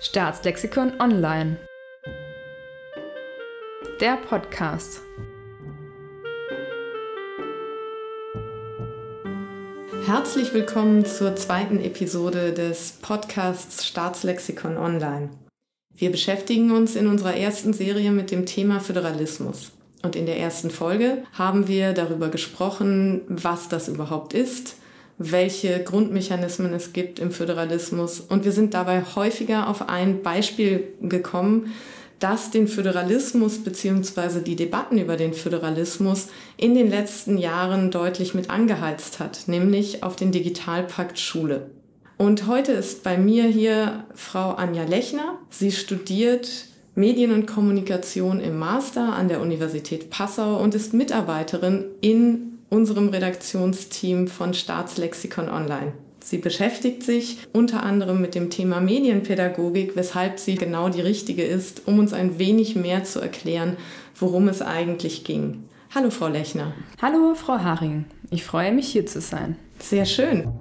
Staatslexikon Online. Der Podcast. Herzlich willkommen zur zweiten Episode des Podcasts Staatslexikon Online. Wir beschäftigen uns in unserer ersten Serie mit dem Thema Föderalismus. Und in der ersten Folge haben wir darüber gesprochen, was das überhaupt ist, welche Grundmechanismen es gibt im Föderalismus. Und wir sind dabei häufiger auf ein Beispiel gekommen, das den Föderalismus bzw. die Debatten über den Föderalismus in den letzten Jahren deutlich mit angeheizt hat, nämlich auf den Digitalpakt Schule. Und heute ist bei mir hier Frau Anja Lechner. Sie studiert Medien und Kommunikation im Master an der Universität Passau und ist Mitarbeiterin in unserem Redaktionsteam von Staatslexikon Online. Sie beschäftigt sich unter anderem mit dem Thema Medienpädagogik, weshalb sie genau die richtige ist, um uns ein wenig mehr zu erklären, worum es eigentlich ging. Hallo, Frau Lechner. Hallo, Frau Haring. Ich freue mich, hier zu sein. Sehr schön.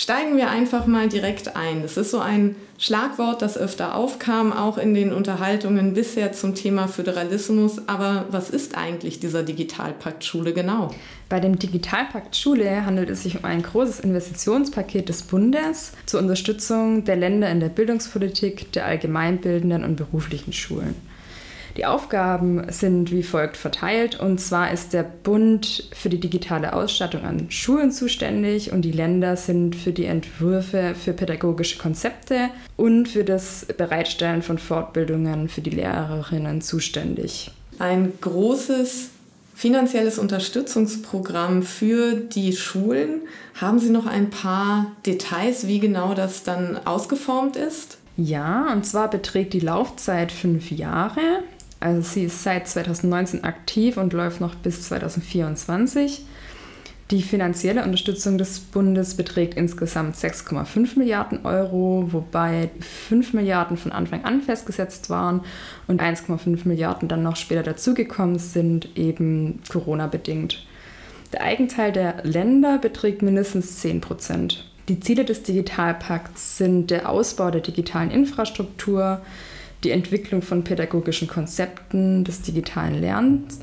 Steigen wir einfach mal direkt ein. Das ist so ein Schlagwort, das öfter aufkam, auch in den Unterhaltungen bisher zum Thema Föderalismus. Aber was ist eigentlich dieser Digitalpakt Schule genau? Bei dem Digitalpakt Schule handelt es sich um ein großes Investitionspaket des Bundes zur Unterstützung der Länder in der Bildungspolitik, der allgemeinbildenden und beruflichen Schulen. Die Aufgaben sind wie folgt verteilt. Und zwar ist der Bund für die digitale Ausstattung an Schulen zuständig und die Länder sind für die Entwürfe für pädagogische Konzepte und für das Bereitstellen von Fortbildungen für die Lehrerinnen zuständig. Ein großes finanzielles Unterstützungsprogramm für die Schulen. Haben Sie noch ein paar Details, wie genau das dann ausgeformt ist? Ja, und zwar beträgt die Laufzeit fünf Jahre. Also sie ist seit 2019 aktiv und läuft noch bis 2024. Die finanzielle Unterstützung des Bundes beträgt insgesamt 6,5 Milliarden Euro, wobei 5 Milliarden von Anfang an festgesetzt waren und 1,5 Milliarden dann noch später dazugekommen sind, eben Corona-bedingt. Der Eigenteil der Länder beträgt mindestens 10 Prozent. Die Ziele des Digitalpakts sind der Ausbau der digitalen Infrastruktur, die Entwicklung von pädagogischen Konzepten des digitalen Lernens.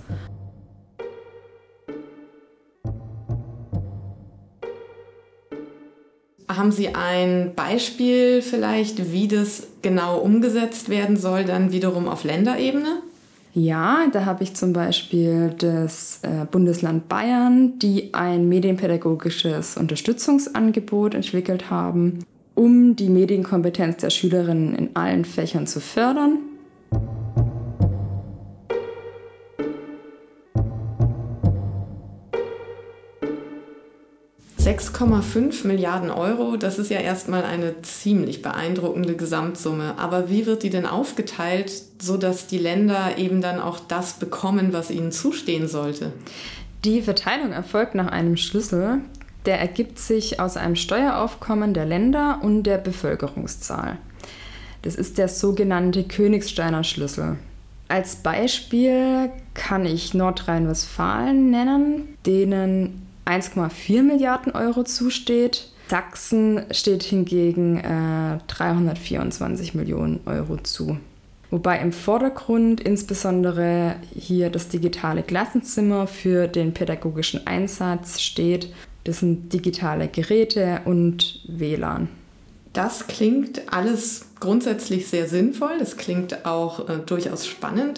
Haben Sie ein Beispiel vielleicht, wie das genau umgesetzt werden soll, dann wiederum auf Länderebene? Ja, da habe ich zum Beispiel das äh, Bundesland Bayern, die ein medienpädagogisches Unterstützungsangebot entwickelt haben um die Medienkompetenz der Schülerinnen in allen Fächern zu fördern. ...6,5 Milliarden Euro, das ist ja erstmal eine ziemlich beeindruckende Gesamtsumme. Aber wie wird die denn aufgeteilt, sodass die Länder eben dann auch das bekommen, was ihnen zustehen sollte? Die Verteilung erfolgt nach einem Schlüssel, der ergibt sich aus einem Steueraufkommen der Länder und der Bevölkerungszahl. Das ist der sogenannte Königsteiner Schlüssel. Als Beispiel kann ich Nordrhein-Westfalen nennen, denen 1,4 Milliarden Euro zusteht. Sachsen steht hingegen äh, 324 Millionen Euro zu. Wobei im Vordergrund insbesondere hier das digitale Klassenzimmer für den pädagogischen Einsatz steht das sind digitale Geräte und WLAN. Das klingt alles grundsätzlich sehr sinnvoll. Das klingt auch äh, durchaus spannend.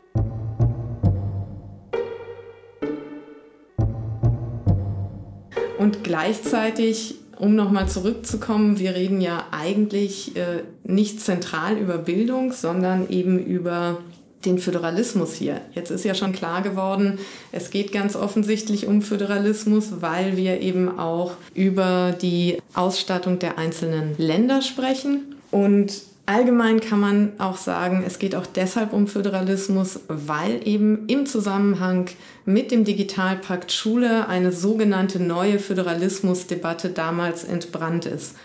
Und gleichzeitig, um nochmal zurückzukommen, wir reden ja eigentlich äh, nicht zentral über Bildung, sondern eben über den Föderalismus hier. Jetzt ist ja schon klar geworden, es geht ganz offensichtlich um Föderalismus, weil wir eben auch über die Ausstattung der einzelnen Länder sprechen. Und allgemein kann man auch sagen, es geht auch deshalb um Föderalismus, weil eben im Zusammenhang mit dem Digitalpakt Schule eine sogenannte neue Föderalismusdebatte damals entbrannt ist.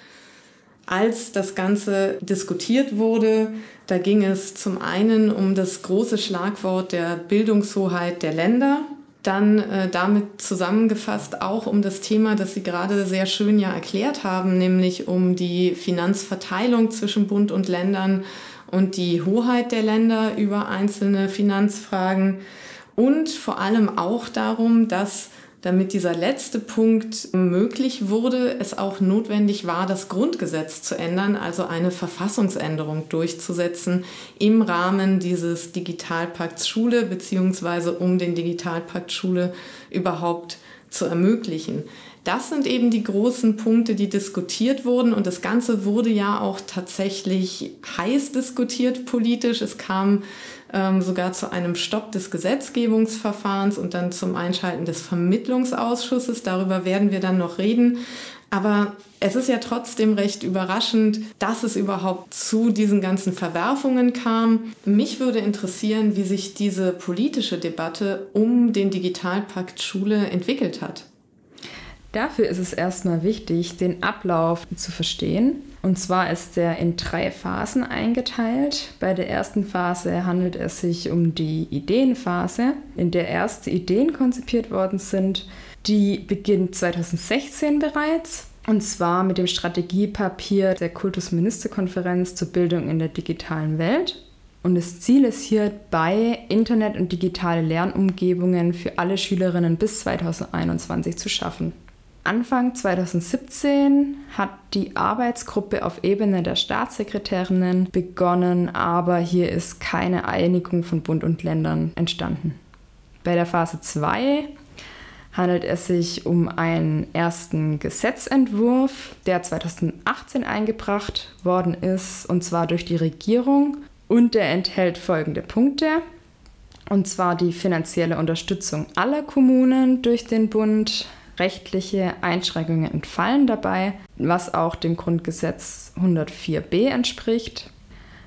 Als das Ganze diskutiert wurde, da ging es zum einen um das große Schlagwort der Bildungshoheit der Länder. dann äh, damit zusammengefasst auch um das Thema, das Sie gerade sehr schön ja erklärt haben, nämlich um die Finanzverteilung zwischen Bund und Ländern und die Hoheit der Länder über einzelne Finanzfragen und vor allem auch darum, dass damit dieser letzte Punkt möglich wurde, es auch notwendig war, das Grundgesetz zu ändern, also eine Verfassungsänderung durchzusetzen im Rahmen dieses Digitalpakts Schule beziehungsweise um den Digitalpakt Schule überhaupt zu ermöglichen. Das sind eben die großen Punkte, die diskutiert wurden. Und das Ganze wurde ja auch tatsächlich heiß diskutiert politisch. Es kam ähm, sogar zu einem Stopp des Gesetzgebungsverfahrens und dann zum Einschalten des Vermittlungsausschusses. Darüber werden wir dann noch reden. Aber es ist ja trotzdem recht überraschend, dass es überhaupt zu diesen ganzen Verwerfungen kam. Mich würde interessieren, wie sich diese politische Debatte um den Digitalpakt Schule entwickelt hat. Dafür ist es erstmal wichtig, den Ablauf zu verstehen. Und zwar ist der in drei Phasen eingeteilt. Bei der ersten Phase handelt es sich um die Ideenphase, in der erste Ideen konzipiert worden sind. Die beginnt 2016 bereits. Und zwar mit dem Strategiepapier der Kultusministerkonferenz zur Bildung in der digitalen Welt. Und das Ziel ist hierbei, Internet- und digitale Lernumgebungen für alle Schülerinnen bis 2021 zu schaffen. Anfang 2017 hat die Arbeitsgruppe auf Ebene der Staatssekretärinnen begonnen, aber hier ist keine Einigung von Bund und Ländern entstanden. Bei der Phase 2 handelt es sich um einen ersten Gesetzentwurf, der 2018 eingebracht worden ist, und zwar durch die Regierung. Und der enthält folgende Punkte. Und zwar die finanzielle Unterstützung aller Kommunen durch den Bund, rechtliche Einschränkungen entfallen dabei, was auch dem Grundgesetz 104b entspricht.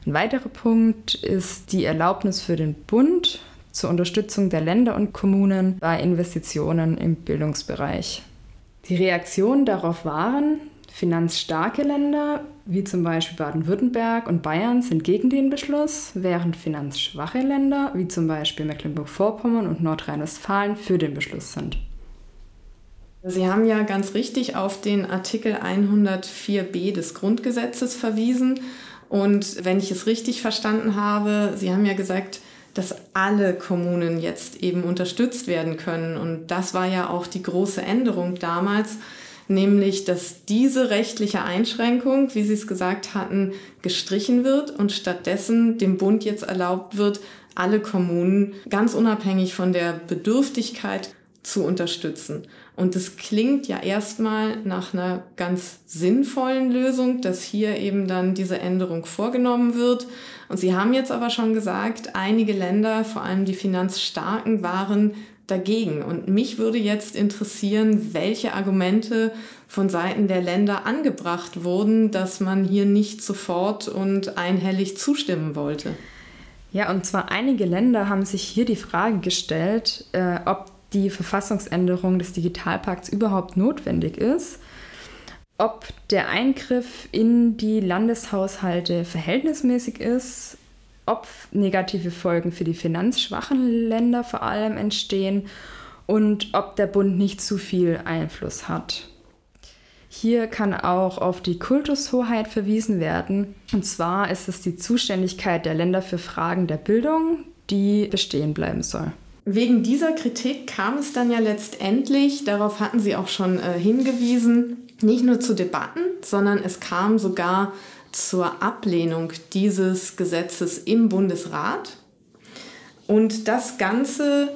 Ein weiterer Punkt ist die Erlaubnis für den Bund zur Unterstützung der Länder und Kommunen bei Investitionen im Bildungsbereich. Die Reaktionen darauf waren, finanzstarke Länder wie zum Beispiel Baden-Württemberg und Bayern sind gegen den Beschluss, während finanzschwache Länder wie zum Beispiel Mecklenburg-Vorpommern und Nordrhein-Westfalen für den Beschluss sind. Sie haben ja ganz richtig auf den Artikel 104b des Grundgesetzes verwiesen. Und wenn ich es richtig verstanden habe, Sie haben ja gesagt, dass alle Kommunen jetzt eben unterstützt werden können. Und das war ja auch die große Änderung damals, nämlich dass diese rechtliche Einschränkung, wie Sie es gesagt hatten, gestrichen wird und stattdessen dem Bund jetzt erlaubt wird, alle Kommunen ganz unabhängig von der Bedürftigkeit zu unterstützen. Und es klingt ja erstmal nach einer ganz sinnvollen Lösung, dass hier eben dann diese Änderung vorgenommen wird. Und Sie haben jetzt aber schon gesagt, einige Länder, vor allem die finanzstarken, waren dagegen. Und mich würde jetzt interessieren, welche Argumente von Seiten der Länder angebracht wurden, dass man hier nicht sofort und einhellig zustimmen wollte. Ja, und zwar einige Länder haben sich hier die Frage gestellt, äh, ob die Verfassungsänderung des Digitalpakts überhaupt notwendig ist, ob der Eingriff in die Landeshaushalte verhältnismäßig ist, ob negative Folgen für die finanzschwachen Länder vor allem entstehen und ob der Bund nicht zu viel Einfluss hat. Hier kann auch auf die Kultushoheit verwiesen werden. Und zwar ist es die Zuständigkeit der Länder für Fragen der Bildung, die bestehen bleiben soll. Wegen dieser Kritik kam es dann ja letztendlich, darauf hatten Sie auch schon äh, hingewiesen, nicht nur zu Debatten, sondern es kam sogar zur Ablehnung dieses Gesetzes im Bundesrat. Und das Ganze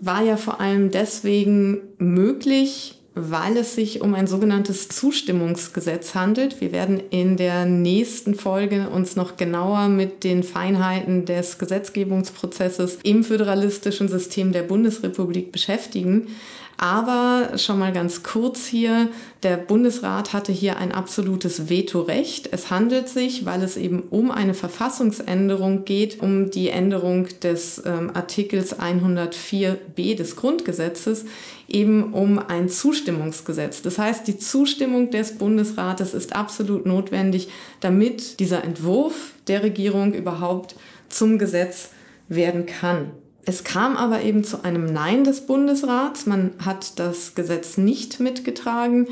war ja vor allem deswegen möglich, weil es sich um ein sogenanntes Zustimmungsgesetz handelt. Wir werden in der nächsten Folge uns noch genauer mit den Feinheiten des Gesetzgebungsprozesses im föderalistischen System der Bundesrepublik beschäftigen. Aber schon mal ganz kurz hier, der Bundesrat hatte hier ein absolutes Vetorecht. Es handelt sich, weil es eben um eine Verfassungsänderung geht, um die Änderung des ähm, Artikels 104b des Grundgesetzes, eben um ein Zustimmungsgesetz. Das heißt, die Zustimmung des Bundesrates ist absolut notwendig, damit dieser Entwurf der Regierung überhaupt zum Gesetz werden kann. Es kam aber eben zu einem Nein des Bundesrats. Man hat das Gesetz nicht mitgetragen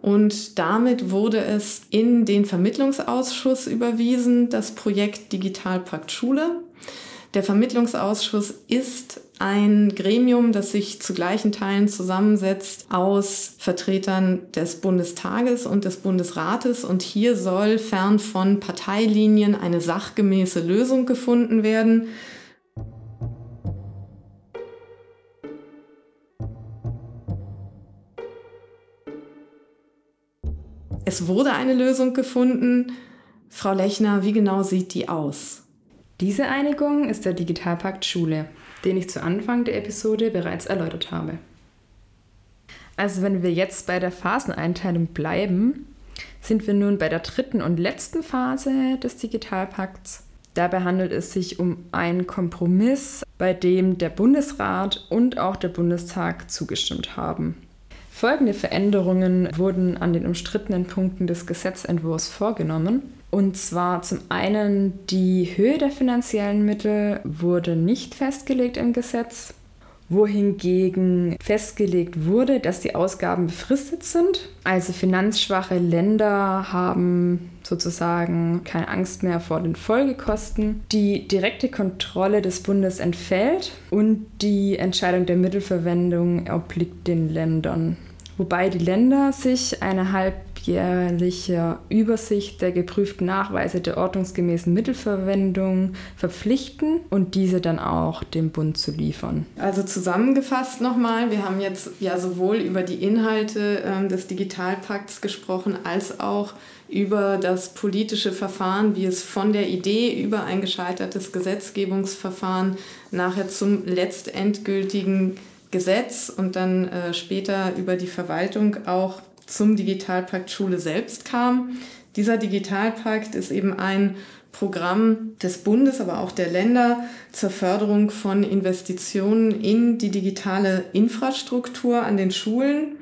und damit wurde es in den Vermittlungsausschuss überwiesen, das Projekt Digitalpakt Schule. Der Vermittlungsausschuss ist ein Gremium, das sich zu gleichen Teilen zusammensetzt aus Vertretern des Bundestages und des Bundesrates. Und hier soll fern von Parteilinien eine sachgemäße Lösung gefunden werden. Es wurde eine Lösung gefunden. Frau Lechner, wie genau sieht die aus? Diese Einigung ist der Digitalpakt Schule, den ich zu Anfang der Episode bereits erläutert habe. Also wenn wir jetzt bei der Phaseneinteilung bleiben, sind wir nun bei der dritten und letzten Phase des Digitalpakts. Dabei handelt es sich um einen Kompromiss, bei dem der Bundesrat und auch der Bundestag zugestimmt haben. Folgende Veränderungen wurden an den umstrittenen Punkten des Gesetzentwurfs vorgenommen. Und zwar zum einen die Höhe der finanziellen Mittel wurde nicht festgelegt im Gesetz, wohingegen festgelegt wurde, dass die Ausgaben befristet sind. Also finanzschwache Länder haben sozusagen keine Angst mehr vor den Folgekosten. Die direkte Kontrolle des Bundes entfällt und die Entscheidung der Mittelverwendung obliegt den Ländern wobei die Länder sich eine halbjährliche Übersicht der geprüften Nachweise der ordnungsgemäßen Mittelverwendung verpflichten und diese dann auch dem Bund zu liefern. Also zusammengefasst nochmal, wir haben jetzt ja sowohl über die Inhalte äh, des Digitalpakts gesprochen, als auch über das politische Verfahren, wie es von der Idee über ein gescheitertes Gesetzgebungsverfahren nachher zum letztendgültigen Gesetz und dann äh, später über die Verwaltung auch zum Digitalpakt Schule selbst kam. Dieser Digitalpakt ist eben ein Programm des Bundes, aber auch der Länder zur Förderung von Investitionen in die digitale Infrastruktur an den Schulen.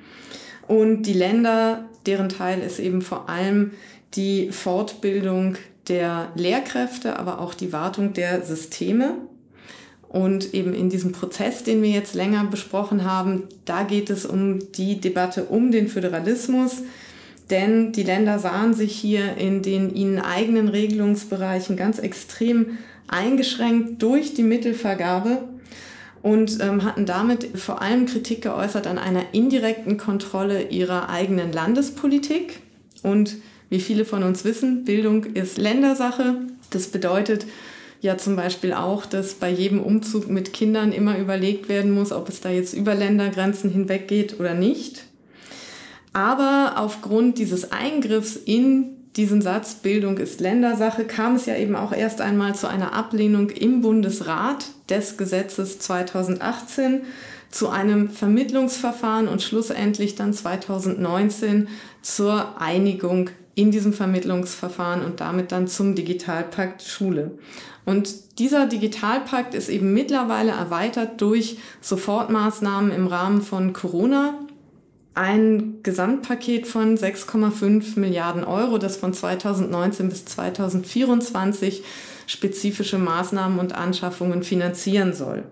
Und die Länder, deren Teil ist eben vor allem die Fortbildung der Lehrkräfte, aber auch die Wartung der Systeme. Und eben in diesem Prozess, den wir jetzt länger besprochen haben, da geht es um die Debatte um den Föderalismus. Denn die Länder sahen sich hier in den ihnen eigenen Regelungsbereichen ganz extrem eingeschränkt durch die Mittelvergabe und ähm, hatten damit vor allem Kritik geäußert an einer indirekten Kontrolle ihrer eigenen Landespolitik. Und wie viele von uns wissen, Bildung ist Ländersache. Das bedeutet, ja zum Beispiel auch, dass bei jedem Umzug mit Kindern immer überlegt werden muss, ob es da jetzt über Ländergrenzen hinweg geht oder nicht. Aber aufgrund dieses Eingriffs in diesen Satz Bildung ist Ländersache kam es ja eben auch erst einmal zu einer Ablehnung im Bundesrat des Gesetzes 2018 zu einem Vermittlungsverfahren und schlussendlich dann 2019 zur Einigung in diesem Vermittlungsverfahren und damit dann zum Digitalpakt Schule. Und dieser Digitalpakt ist eben mittlerweile erweitert durch Sofortmaßnahmen im Rahmen von Corona. Ein Gesamtpaket von 6,5 Milliarden Euro, das von 2019 bis 2024 spezifische Maßnahmen und Anschaffungen finanzieren soll.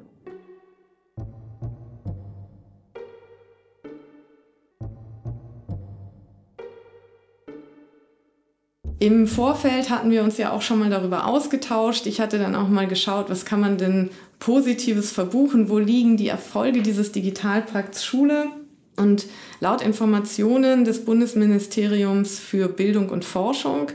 Im Vorfeld hatten wir uns ja auch schon mal darüber ausgetauscht. Ich hatte dann auch mal geschaut, was kann man denn Positives verbuchen? Wo liegen die Erfolge dieses Digitalpakts Schule? Und laut Informationen des Bundesministeriums für Bildung und Forschung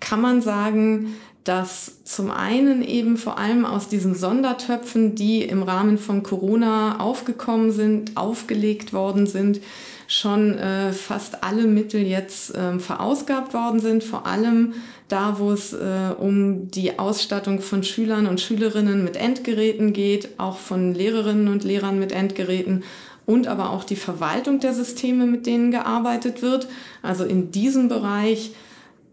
kann man sagen, dass zum einen eben vor allem aus diesen Sondertöpfen, die im Rahmen von Corona aufgekommen sind, aufgelegt worden sind, schon äh, fast alle Mittel jetzt äh, verausgabt worden sind, vor allem da, wo es äh, um die Ausstattung von Schülern und Schülerinnen mit Endgeräten geht, auch von Lehrerinnen und Lehrern mit Endgeräten und aber auch die Verwaltung der Systeme, mit denen gearbeitet wird. Also in diesem Bereich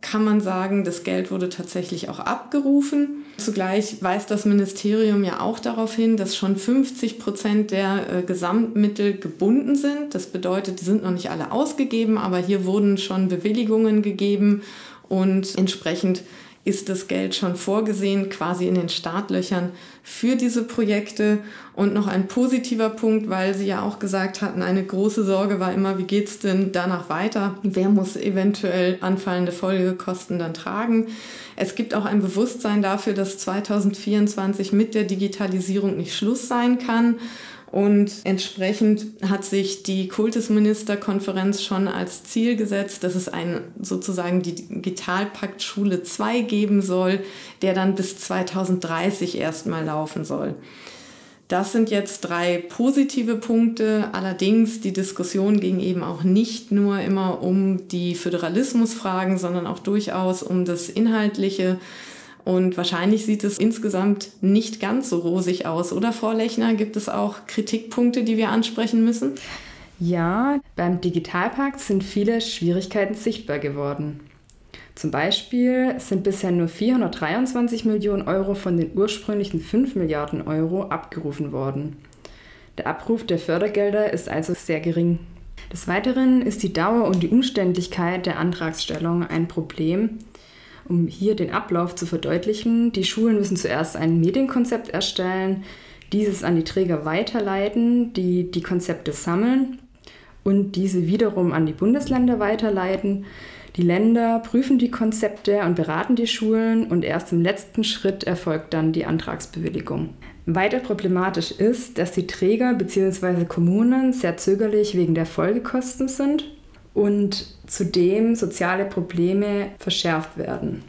kann man sagen, das Geld wurde tatsächlich auch abgerufen. Zugleich weist das Ministerium ja auch darauf hin, dass schon 50 Prozent der äh, Gesamtmittel gebunden sind. Das bedeutet, die sind noch nicht alle ausgegeben, aber hier wurden schon Bewilligungen gegeben und entsprechend ist das Geld schon vorgesehen, quasi in den Startlöchern für diese Projekte. Und noch ein positiver Punkt, weil Sie ja auch gesagt hatten, eine große Sorge war immer, wie geht es denn danach weiter? Wer muss eventuell anfallende Folgekosten dann tragen? Es gibt auch ein Bewusstsein dafür, dass 2024 mit der Digitalisierung nicht Schluss sein kann und entsprechend hat sich die Kultusministerkonferenz schon als Ziel gesetzt, dass es einen sozusagen Digitalpakt Schule 2 geben soll, der dann bis 2030 erstmal laufen soll. Das sind jetzt drei positive Punkte. Allerdings die Diskussion ging eben auch nicht nur immer um die Föderalismusfragen, sondern auch durchaus um das Inhaltliche. Und wahrscheinlich sieht es insgesamt nicht ganz so rosig aus. Oder Frau Lechner, gibt es auch Kritikpunkte, die wir ansprechen müssen? Ja, beim Digitalpakt sind viele Schwierigkeiten sichtbar geworden. Zum Beispiel sind bisher nur 423 Millionen Euro von den ursprünglichen 5 Milliarden Euro abgerufen worden. Der Abruf der Fördergelder ist also sehr gering. Des Weiteren ist die Dauer und die Umständlichkeit der Antragsstellung ein Problem, um hier den Ablauf zu verdeutlichen, die Schulen müssen zuerst ein Medienkonzept erstellen, dieses an die Träger weiterleiten, die die Konzepte sammeln und diese wiederum an die Bundesländer weiterleiten. Die Länder prüfen die Konzepte und beraten die Schulen und erst im letzten Schritt erfolgt dann die Antragsbewilligung. Weiter problematisch ist, dass die Träger bzw. Kommunen sehr zögerlich wegen der Folgekosten sind und zudem soziale Probleme verschärft werden.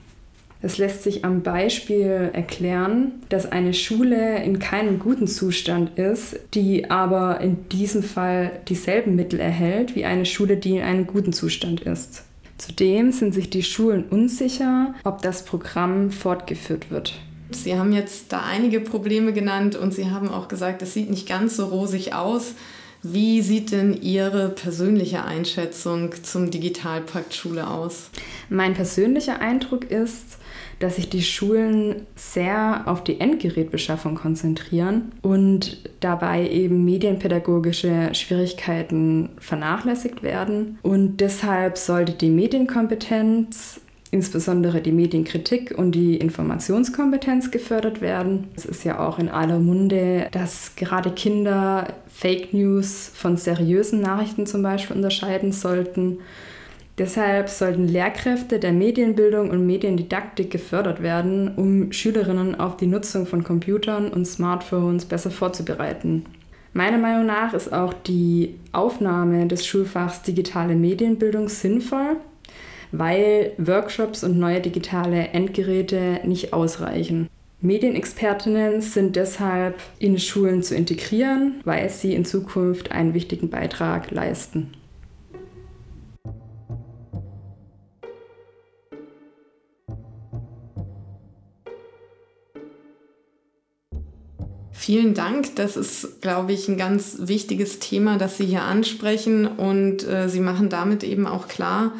Es lässt sich am Beispiel erklären, dass eine Schule in keinem guten Zustand ist, die aber in diesem Fall dieselben Mittel erhält wie eine Schule, die in einem guten Zustand ist. Zudem sind sich die Schulen unsicher, ob das Programm fortgeführt wird. Sie haben jetzt da einige Probleme genannt und Sie haben auch gesagt, es sieht nicht ganz so rosig aus. Wie sieht denn Ihre persönliche Einschätzung zum Digitalpakt Schule aus? Mein persönlicher Eindruck ist, dass sich die Schulen sehr auf die Endgerätbeschaffung konzentrieren und dabei eben medienpädagogische Schwierigkeiten vernachlässigt werden. Und deshalb sollte die Medienkompetenz insbesondere die Medienkritik und die Informationskompetenz gefördert werden. Es ist ja auch in aller Munde, dass gerade Kinder Fake News von seriösen Nachrichten zum Beispiel unterscheiden sollten. Deshalb sollten Lehrkräfte der Medienbildung und Mediendidaktik gefördert werden, um Schülerinnen auf die Nutzung von Computern und Smartphones besser vorzubereiten. Meiner Meinung nach ist auch die Aufnahme des Schulfachs digitale Medienbildung sinnvoll, weil Workshops und neue digitale Endgeräte nicht ausreichen. Medienexpertinnen sind deshalb in Schulen zu integrieren, weil sie in Zukunft einen wichtigen Beitrag leisten. Vielen Dank. Das ist, glaube ich, ein ganz wichtiges Thema, das Sie hier ansprechen. Und äh, Sie machen damit eben auch klar,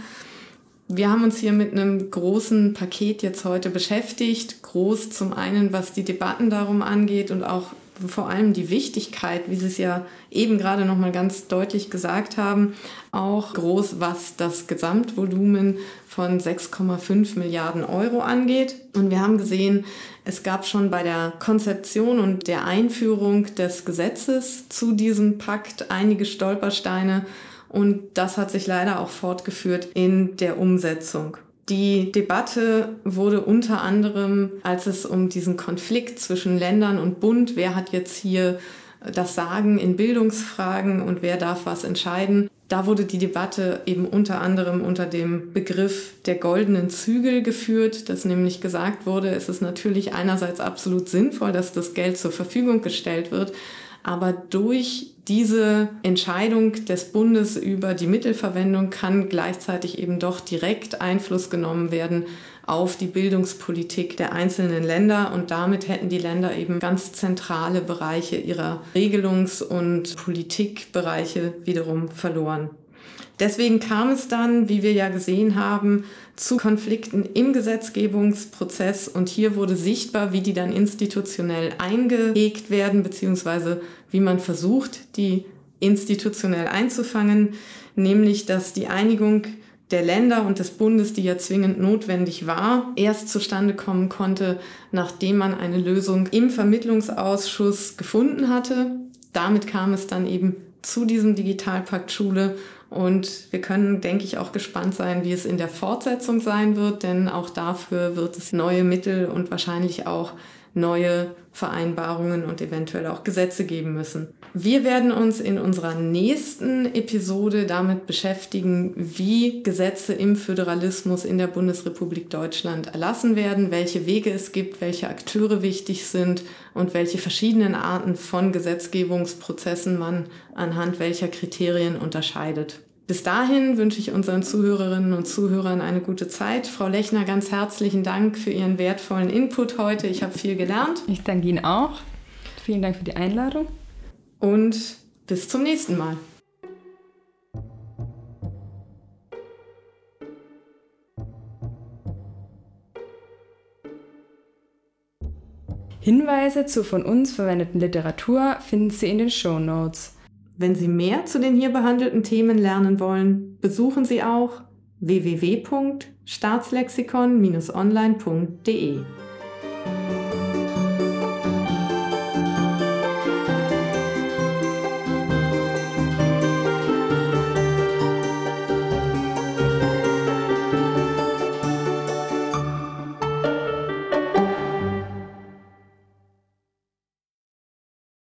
wir haben uns hier mit einem großen Paket jetzt heute beschäftigt. Groß zum einen, was die Debatten darum angeht und auch vor allem die Wichtigkeit, wie Sie es ja eben gerade noch mal ganz deutlich gesagt haben, auch groß, was das Gesamtvolumen von 6,5 Milliarden Euro angeht. Und wir haben gesehen, es gab schon bei der Konzeption und der Einführung des Gesetzes zu diesem Pakt einige Stolpersteine und das hat sich leider auch fortgeführt in der Umsetzung. Die Debatte wurde unter anderem, als es um diesen Konflikt zwischen Ländern und Bund, wer hat jetzt hier das Sagen in Bildungsfragen und wer darf was entscheiden, da wurde die Debatte eben unter anderem unter dem Begriff der goldenen Zügel geführt, dass nämlich gesagt wurde, es ist natürlich einerseits absolut sinnvoll, dass das Geld zur Verfügung gestellt wird, aber durch diese Entscheidung des Bundes über die Mittelverwendung kann gleichzeitig eben doch direkt Einfluss genommen werden auf die Bildungspolitik der einzelnen Länder und damit hätten die Länder eben ganz zentrale Bereiche ihrer Regelungs- und Politikbereiche wiederum verloren. Deswegen kam es dann, wie wir ja gesehen haben, zu Konflikten im Gesetzgebungsprozess. Und hier wurde sichtbar, wie die dann institutionell eingehegt werden, beziehungsweise wie man versucht, die institutionell einzufangen, nämlich dass die Einigung der Länder und des Bundes, die ja zwingend notwendig war, erst zustande kommen konnte, nachdem man eine Lösung im Vermittlungsausschuss gefunden hatte. Damit kam es dann eben zu diesem Digitalpakt Schule und wir können, denke ich, auch gespannt sein, wie es in der Fortsetzung sein wird, denn auch dafür wird es neue Mittel und wahrscheinlich auch neue Vereinbarungen und eventuell auch Gesetze geben müssen. Wir werden uns in unserer nächsten Episode damit beschäftigen, wie Gesetze im Föderalismus in der Bundesrepublik Deutschland erlassen werden, welche Wege es gibt, welche Akteure wichtig sind und welche verschiedenen Arten von Gesetzgebungsprozessen man anhand welcher Kriterien unterscheidet. Bis dahin wünsche ich unseren Zuhörerinnen und Zuhörern eine gute Zeit. Frau Lechner, ganz herzlichen Dank für Ihren wertvollen Input heute. Ich habe viel gelernt. Ich danke Ihnen auch. Vielen Dank für die Einladung. Und bis zum nächsten Mal. Hinweise zur von uns verwendeten Literatur finden Sie in den Show Notes. Wenn Sie mehr zu den hier behandelten Themen lernen wollen, besuchen Sie auch www.staatslexikon-online.de.